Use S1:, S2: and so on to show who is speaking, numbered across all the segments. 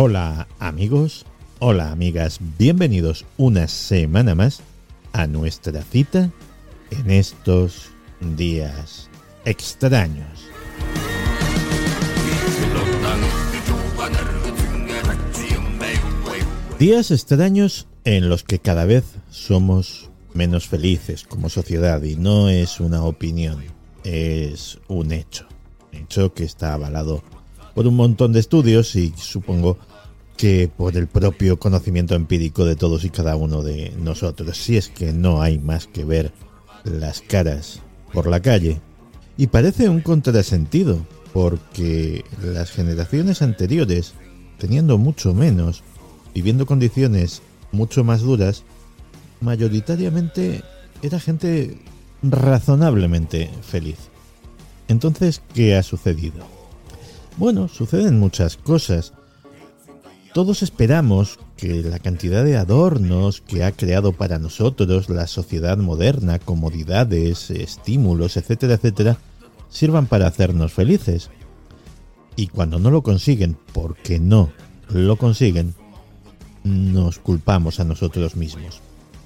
S1: Hola amigos, hola amigas, bienvenidos una semana más a nuestra cita en estos días extraños. Días extraños en los que cada vez somos menos felices como sociedad y no es una opinión, es un hecho, hecho que está avalado por un montón de estudios y supongo que por el propio conocimiento empírico de todos y cada uno de nosotros, si es que no hay más que ver las caras por la calle. Y parece un contrasentido, porque las generaciones anteriores, teniendo mucho menos, viviendo condiciones mucho más duras, mayoritariamente era gente razonablemente feliz. Entonces, ¿qué ha sucedido? Bueno, suceden muchas cosas. Todos esperamos que la cantidad de adornos que ha creado para nosotros la sociedad moderna, comodidades, estímulos, etcétera, etcétera, sirvan para hacernos felices. Y cuando no lo consiguen, porque no lo consiguen, nos culpamos a nosotros mismos.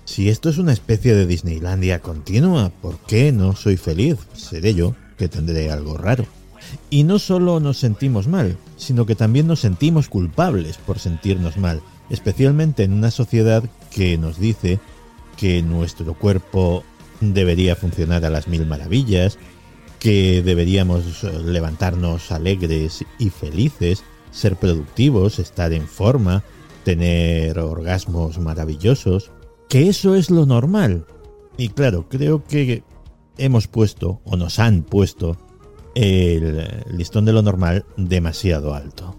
S1: Si esto es una especie de Disneylandia continua, ¿por qué no soy feliz? Seré yo que tendré algo raro. Y no solo nos sentimos mal, sino que también nos sentimos culpables por sentirnos mal, especialmente en una sociedad que nos dice que nuestro cuerpo debería funcionar a las mil maravillas, que deberíamos levantarnos alegres y felices, ser productivos, estar en forma, tener orgasmos maravillosos, que eso es lo normal. Y claro, creo que hemos puesto, o nos han puesto, el listón de lo normal demasiado alto.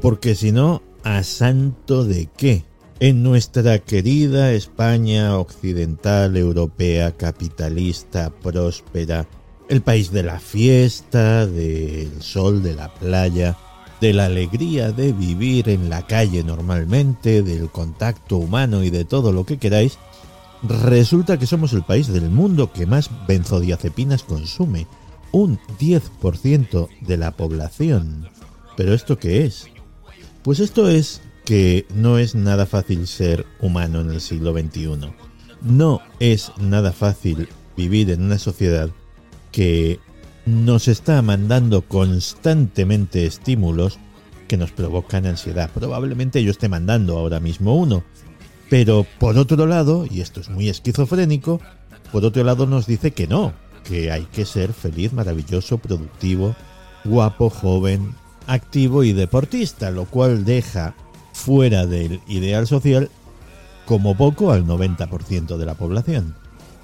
S1: Porque si no, ¿a santo de qué? En nuestra querida España occidental, europea, capitalista, próspera, el país de la fiesta, del sol, de la playa, de la alegría de vivir en la calle normalmente, del contacto humano y de todo lo que queráis, Resulta que somos el país del mundo que más benzodiazepinas consume, un 10% de la población. ¿Pero esto qué es? Pues esto es que no es nada fácil ser humano en el siglo XXI. No es nada fácil vivir en una sociedad que nos está mandando constantemente estímulos que nos provocan ansiedad. Probablemente yo esté mandando ahora mismo uno, pero por otro lado, y esto es muy esquizofrénico, por otro lado nos dice que no, que hay que ser feliz, maravilloso, productivo, guapo, joven, activo y deportista, lo cual deja fuera del ideal social como poco al 90% de la población,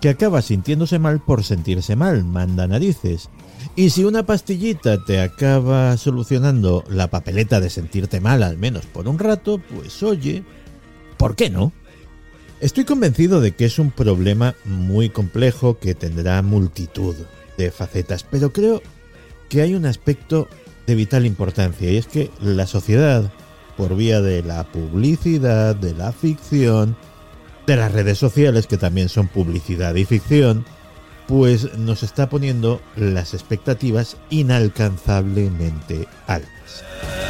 S1: que acaba sintiéndose mal por sentirse mal, manda narices. Y si una pastillita te acaba solucionando la papeleta de sentirte mal al menos por un rato, pues oye, ¿por qué no? Estoy convencido de que es un problema muy complejo que tendrá multitud de facetas, pero creo que hay un aspecto de vital importancia y es que la sociedad, por vía de la publicidad, de la ficción, de las redes sociales que también son publicidad y ficción, pues nos está poniendo las expectativas inalcanzablemente altas.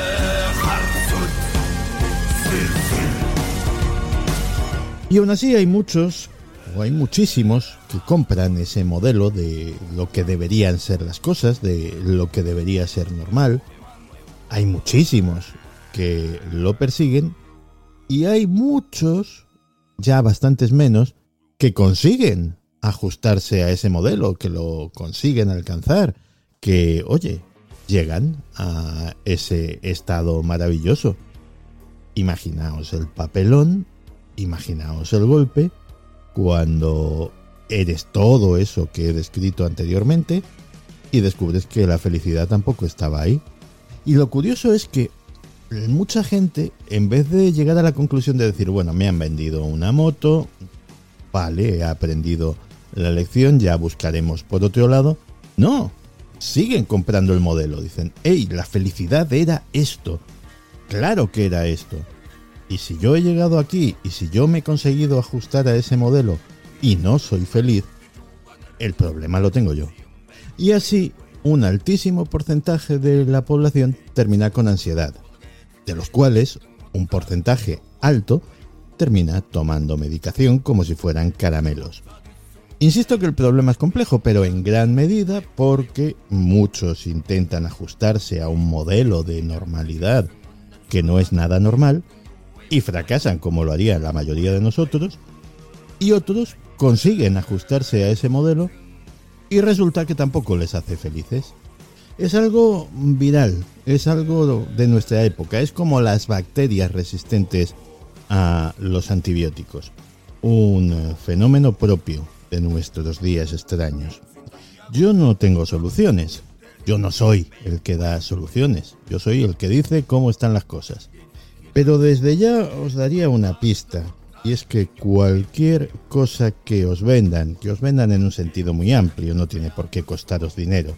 S1: Y aún así hay muchos, o hay muchísimos, que compran ese modelo de lo que deberían ser las cosas, de lo que debería ser normal. Hay muchísimos que lo persiguen y hay muchos, ya bastantes menos, que consiguen ajustarse a ese modelo, que lo consiguen alcanzar, que, oye, llegan a ese estado maravilloso. Imaginaos el papelón Imaginaos el golpe cuando eres todo eso que he descrito anteriormente y descubres que la felicidad tampoco estaba ahí. Y lo curioso es que mucha gente, en vez de llegar a la conclusión de decir, bueno, me han vendido una moto, vale, he aprendido la lección, ya buscaremos por otro lado, no, siguen comprando el modelo. Dicen, hey, la felicidad era esto. Claro que era esto. Y si yo he llegado aquí y si yo me he conseguido ajustar a ese modelo y no soy feliz, el problema lo tengo yo. Y así, un altísimo porcentaje de la población termina con ansiedad, de los cuales un porcentaje alto termina tomando medicación como si fueran caramelos. Insisto que el problema es complejo, pero en gran medida porque muchos intentan ajustarse a un modelo de normalidad que no es nada normal y fracasan como lo haría la mayoría de nosotros, y otros consiguen ajustarse a ese modelo y resulta que tampoco les hace felices. Es algo viral, es algo de nuestra época, es como las bacterias resistentes a los antibióticos, un fenómeno propio de nuestros días extraños. Yo no tengo soluciones, yo no soy el que da soluciones, yo soy el que dice cómo están las cosas. Pero desde ya os daría una pista, y es que cualquier cosa que os vendan, que os vendan en un sentido muy amplio, no tiene por qué costaros dinero,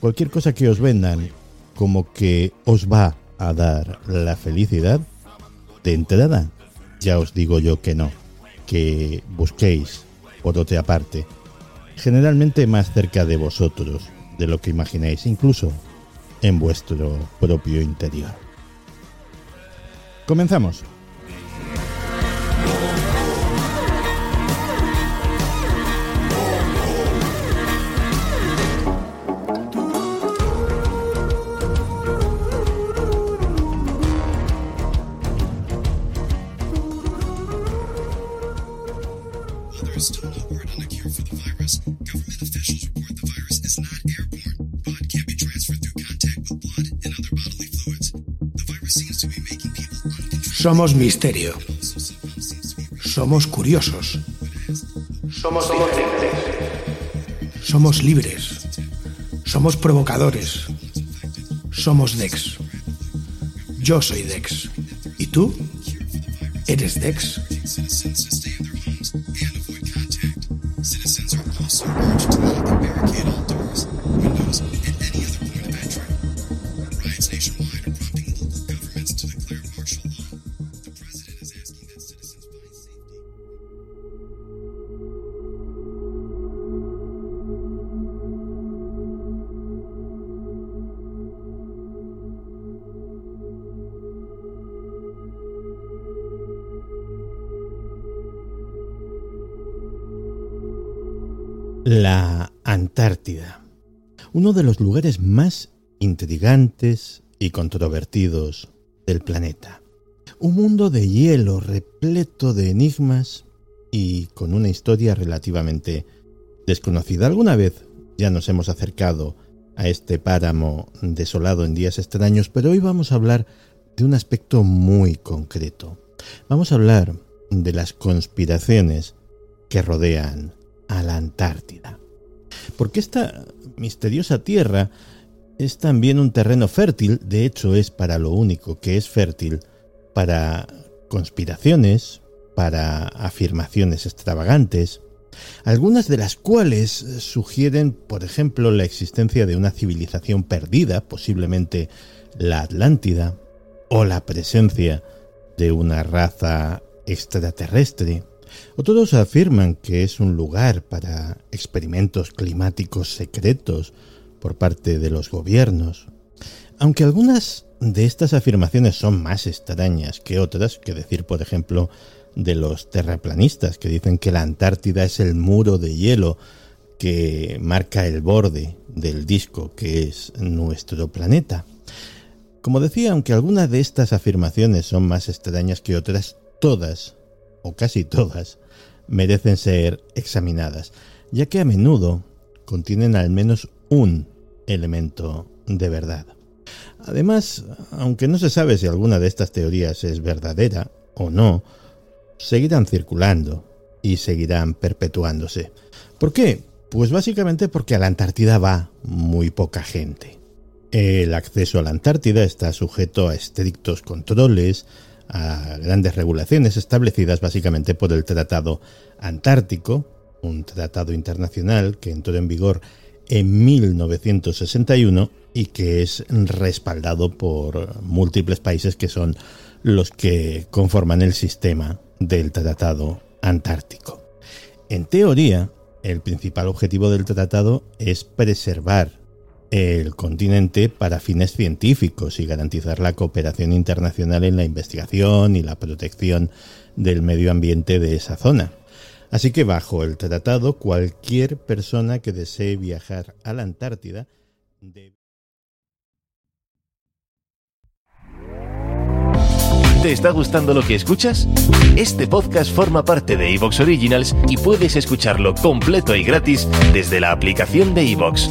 S1: cualquier cosa que os vendan como que os va a dar la felicidad, de entrada, ya os digo yo que no, que busquéis por otra parte, generalmente más cerca de vosotros de lo que imagináis, incluso en vuestro propio interior. Comenzamos.
S2: Somos misterio. Somos curiosos.
S3: Somos diferentes.
S2: Somos libres. Somos provocadores. Somos Dex. Yo soy Dex. ¿Y tú? ¿Eres Dex?
S1: La Antártida, uno de los lugares más intrigantes y controvertidos del planeta. Un mundo de hielo repleto de enigmas y con una historia relativamente desconocida. Alguna vez ya nos hemos acercado a este páramo desolado en días extraños, pero hoy vamos a hablar de un aspecto muy concreto. Vamos a hablar de las conspiraciones que rodean a la Antártida. Porque esta misteriosa tierra es también un terreno fértil, de hecho es para lo único que es fértil, para conspiraciones, para afirmaciones extravagantes, algunas de las cuales sugieren, por ejemplo, la existencia de una civilización perdida, posiblemente la Atlántida, o la presencia de una raza extraterrestre, otros afirman que es un lugar para experimentos climáticos secretos por parte de los gobiernos. Aunque algunas de estas afirmaciones son más extrañas que otras, que decir, por ejemplo, de los terraplanistas, que dicen que la Antártida es el muro de hielo que marca el borde del disco que es nuestro planeta. Como decía, aunque algunas de estas afirmaciones son más extrañas que otras, todas o casi todas, merecen ser examinadas, ya que a menudo contienen al menos un elemento de verdad. Además, aunque no se sabe si alguna de estas teorías es verdadera o no, seguirán circulando y seguirán perpetuándose. ¿Por qué? Pues básicamente porque a la Antártida va muy poca gente. El acceso a la Antártida está sujeto a estrictos controles, a grandes regulaciones establecidas básicamente por el Tratado Antártico, un tratado internacional que entró en vigor en 1961 y que es respaldado por múltiples países que son los que conforman el sistema del Tratado Antártico. En teoría, el principal objetivo del tratado es preservar el continente para fines científicos y garantizar la cooperación internacional en la investigación y la protección del medio ambiente de esa zona. Así que bajo el tratado, cualquier persona que desee viajar a la Antártida debe...
S4: ¿Te está gustando lo que escuchas? Este podcast forma parte de Evox Originals y puedes escucharlo completo y gratis desde la aplicación de Evox.